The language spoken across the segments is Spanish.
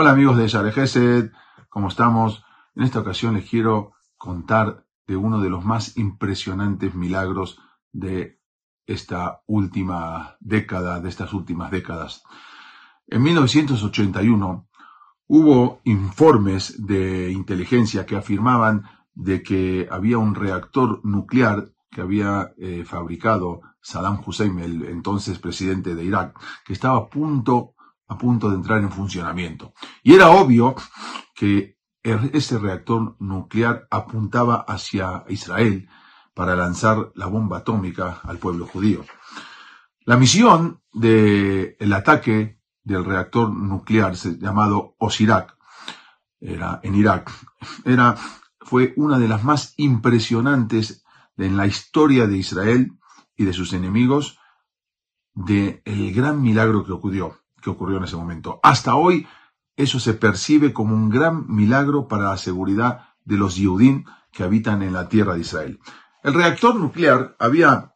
Hola amigos de Share Gesed, ¿cómo estamos? En esta ocasión les quiero contar de uno de los más impresionantes milagros de esta última década, de estas últimas décadas. En 1981 hubo informes de inteligencia que afirmaban de que había un reactor nuclear que había eh, fabricado Saddam Hussein, el entonces presidente de Irak, que estaba a punto a punto de entrar en funcionamiento. Y era obvio que ese reactor nuclear apuntaba hacia Israel para lanzar la bomba atómica al pueblo judío. La misión del ataque del reactor nuclear llamado Osirak era en Irak era fue una de las más impresionantes en la historia de Israel y de sus enemigos del el gran milagro que ocurrió ocurrió en ese momento. Hasta hoy eso se percibe como un gran milagro para la seguridad de los Yehudim que habitan en la tierra de Israel. El reactor nuclear había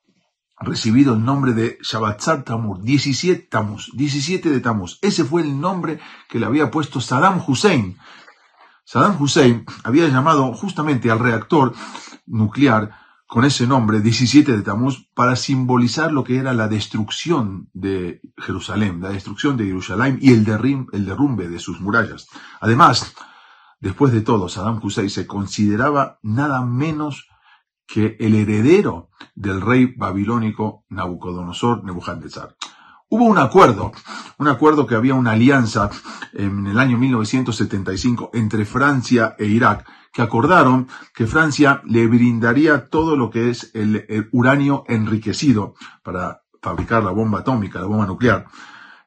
recibido el nombre de Shabbatzat Tamur, 17 Tamuz, 17 de Tamuz. Ese fue el nombre que le había puesto Saddam Hussein. Saddam Hussein había llamado justamente al reactor nuclear con ese nombre, 17 de Tamuz, para simbolizar lo que era la destrucción de Jerusalén, la destrucción de Jerusalén y el, el derrumbe de sus murallas. Además, después de todo, Saddam Hussein se consideraba nada menos que el heredero del rey babilónico Nabucodonosor Nebuchadnezzar. Hubo un acuerdo, un acuerdo que había una alianza en el año 1975 entre Francia e Irak, que acordaron que Francia le brindaría todo lo que es el, uranio enriquecido para fabricar la bomba atómica, la bomba nuclear,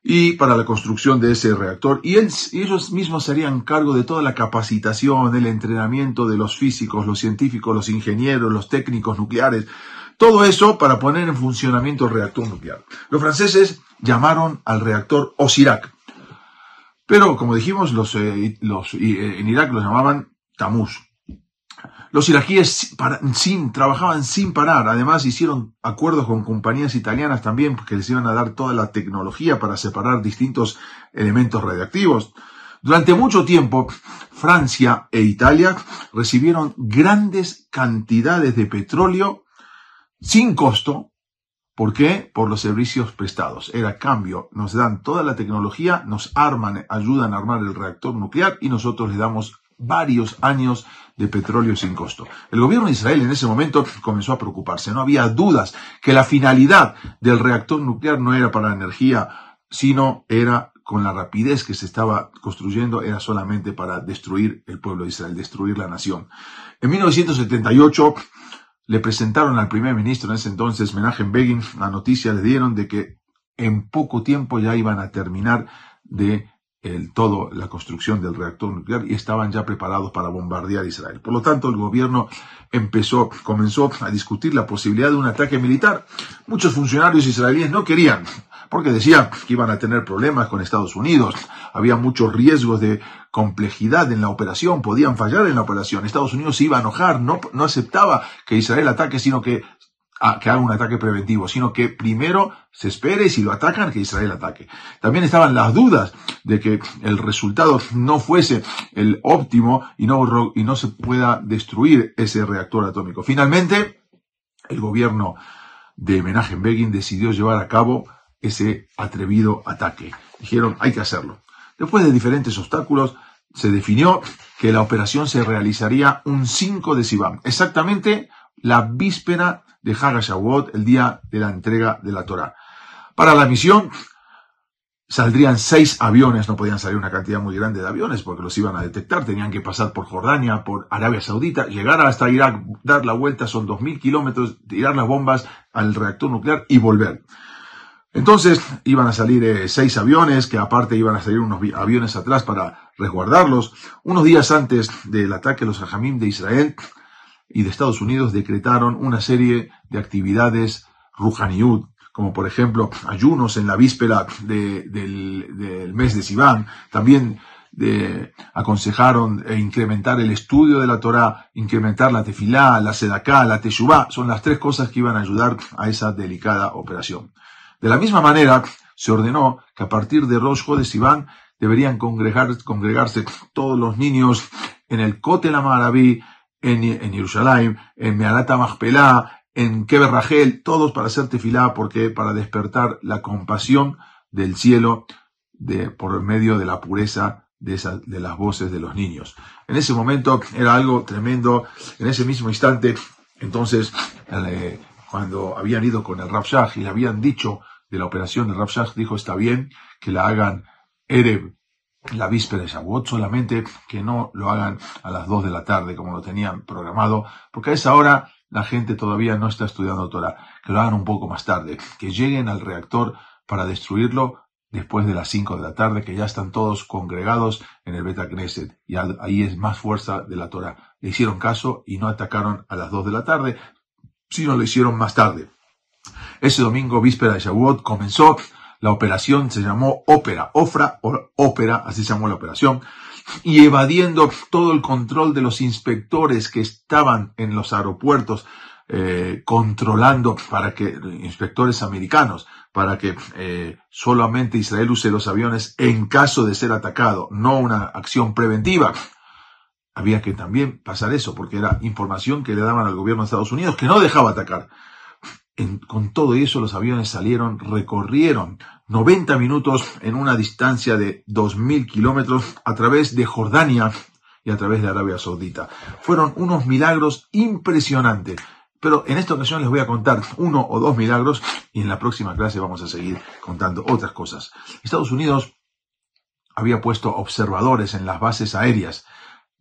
y para la construcción de ese reactor. Y, ellos mismos se harían cargo de toda la capacitación, el entrenamiento de los físicos, los científicos, los ingenieros, los técnicos nucleares, todo eso para poner en funcionamiento el reactor nuclear. Los franceses llamaron al reactor Osirak. Pero, como dijimos, los, eh, los eh, en Irak lo llamaban Tamuz. Los iraquíes sin, trabajaban sin parar. Además, hicieron acuerdos con compañías italianas también que les iban a dar toda la tecnología para separar distintos elementos radiactivos. Durante mucho tiempo, Francia e Italia recibieron grandes cantidades de petróleo sin costo. ¿Por qué? Por los servicios prestados. Era cambio. Nos dan toda la tecnología, nos arman, ayudan a armar el reactor nuclear y nosotros les damos varios años de petróleo sin costo. El gobierno de Israel en ese momento comenzó a preocuparse. No había dudas que la finalidad del reactor nuclear no era para la energía, sino era con la rapidez que se estaba construyendo, era solamente para destruir el pueblo de Israel, destruir la nación. En 1978 le presentaron al primer ministro en ese entonces, Menachem Begin, la noticia, le dieron de que en poco tiempo ya iban a terminar de el, todo la construcción del reactor nuclear y estaban ya preparados para bombardear Israel. Por lo tanto, el gobierno empezó, comenzó a discutir la posibilidad de un ataque militar. Muchos funcionarios israelíes no querían, porque decían que iban a tener problemas con Estados Unidos, había muchos riesgos de complejidad en la operación, podían fallar en la operación. Estados Unidos se iba a enojar, no, no aceptaba que Israel ataque, sino que que haga un ataque preventivo, sino que primero se espere y si lo atacan, que Israel ataque. También estaban las dudas de que el resultado no fuese el óptimo y no, y no se pueda destruir ese reactor atómico. Finalmente, el gobierno de Menachem Begin decidió llevar a cabo ese atrevido ataque. Dijeron, hay que hacerlo. Después de diferentes obstáculos, se definió que la operación se realizaría un 5 de Sivan, exactamente la víspera de Hagashavuot, el día de la entrega de la Torah. Para la misión saldrían seis aviones, no podían salir una cantidad muy grande de aviones porque los iban a detectar, tenían que pasar por Jordania, por Arabia Saudita, llegar hasta Irak, dar la vuelta, son dos mil kilómetros, tirar las bombas al reactor nuclear y volver. Entonces iban a salir eh, seis aviones, que aparte iban a salir unos aviones atrás para resguardarlos. Unos días antes del ataque, los hajamim de Israel y de Estados Unidos decretaron una serie de actividades Ruhaniud, como por ejemplo ayunos en la víspera del, mes de Sivan, también de, aconsejaron e incrementar el estudio de la Torah, incrementar la tefilá, la sedaká, la teshuvá, son las tres cosas que iban a ayudar a esa delicada operación. De la misma manera, se ordenó que a partir de Rosh de Sivan deberían congregarse todos los niños en el Kotel Amaraví, en, en Jerusalén, en Mealata Machpelah, en Keber Rachel, todos para hacer tefilá, porque para despertar la compasión del cielo de, por medio de la pureza de, de las voces de los niños. En ese momento era algo tremendo. En ese mismo instante, entonces, eh, cuando habían ido con el Rav y le habían dicho de la operación, el Rav dijo, está bien que la hagan Erev, la víspera de Shavuot, solamente que no lo hagan a las 2 de la tarde como lo tenían programado, porque a esa hora la gente todavía no está estudiando Torah, que lo hagan un poco más tarde, que lleguen al reactor para destruirlo después de las 5 de la tarde, que ya están todos congregados en el Beta Knesset, y ahí es más fuerza de la Torah. Le hicieron caso y no atacaron a las 2 de la tarde, sino lo hicieron más tarde. Ese domingo, víspera de Shavuot, comenzó la operación, se llamó Ópera, Ofra, Ópera, así se llamó la operación, y evadiendo todo el control de los inspectores que estaban en los aeropuertos, eh, controlando para que, inspectores americanos, para que eh, solamente Israel use los aviones en caso de ser atacado, no una acción preventiva. Había que también pasar eso, porque era información que le daban al gobierno de Estados Unidos que no dejaba atacar. Con todo eso los aviones salieron, recorrieron 90 minutos en una distancia de 2.000 kilómetros a través de Jordania y a través de Arabia Saudita. Fueron unos milagros impresionantes. Pero en esta ocasión les voy a contar uno o dos milagros y en la próxima clase vamos a seguir contando otras cosas. Estados Unidos había puesto observadores en las bases aéreas,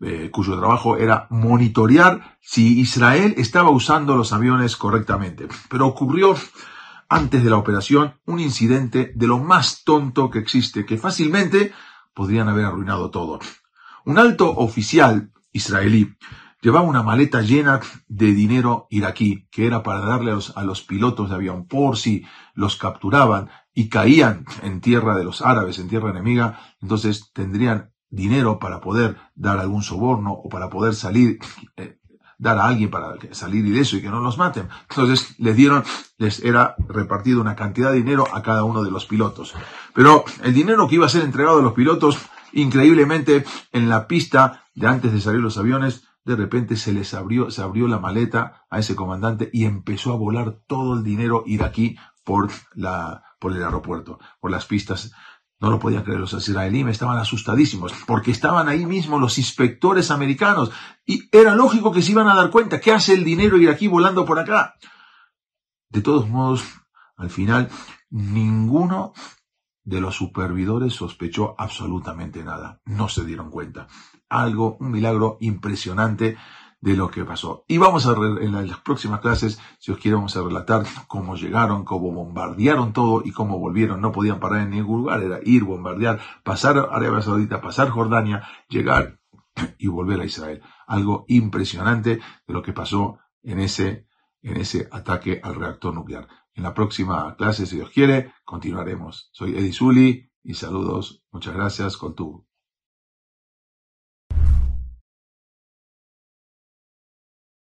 eh, cuyo trabajo era monitorear si Israel estaba usando los aviones correctamente. Pero ocurrió antes de la operación un incidente de lo más tonto que existe, que fácilmente podrían haber arruinado todo. Un alto oficial israelí llevaba una maleta llena de dinero iraquí, que era para darle a los, pilotos de avión por si los capturaban y caían en tierra de los árabes, en tierra enemiga, entonces tendrían dinero para poder dar algún soborno o para poder salir, eh, dar a alguien para salir ileso y que no los maten. Entonces les dieron, les era repartido una cantidad de dinero a cada uno de los pilotos. Pero el dinero que iba a ser entregado a los pilotos, increíblemente, en la pista de antes de salir los aviones, de repente se les abrió, se abrió la maleta a ese comandante y empezó a volar todo el dinero iraquí por la, por el aeropuerto, por las pistas. No lo podían creer los israelíes, estaban asustadísimos, porque estaban ahí mismo los inspectores americanos, y era lógico que se iban a dar cuenta, ¿qué hace el dinero iraquí volando por acá? De todos modos, al final, ninguno de los supervidores sospechó absolutamente nada. No se dieron cuenta. Algo, un milagro impresionante de lo que pasó. Y vamos a, en las próximas clases, si os quiero, vamos a relatar cómo llegaron, cómo bombardearon todo y cómo volvieron. No podían parar en ningún lugar, era ir, bombardear, pasar Arabia Saudita, pasar Jordania, llegar y volver a Israel. Algo impresionante de lo que pasó en ese, en ese ataque al reactor nuclear. En la próxima clase, si Dios quiere, continuaremos. Soy Eddie Zuli y saludos. Muchas gracias con tu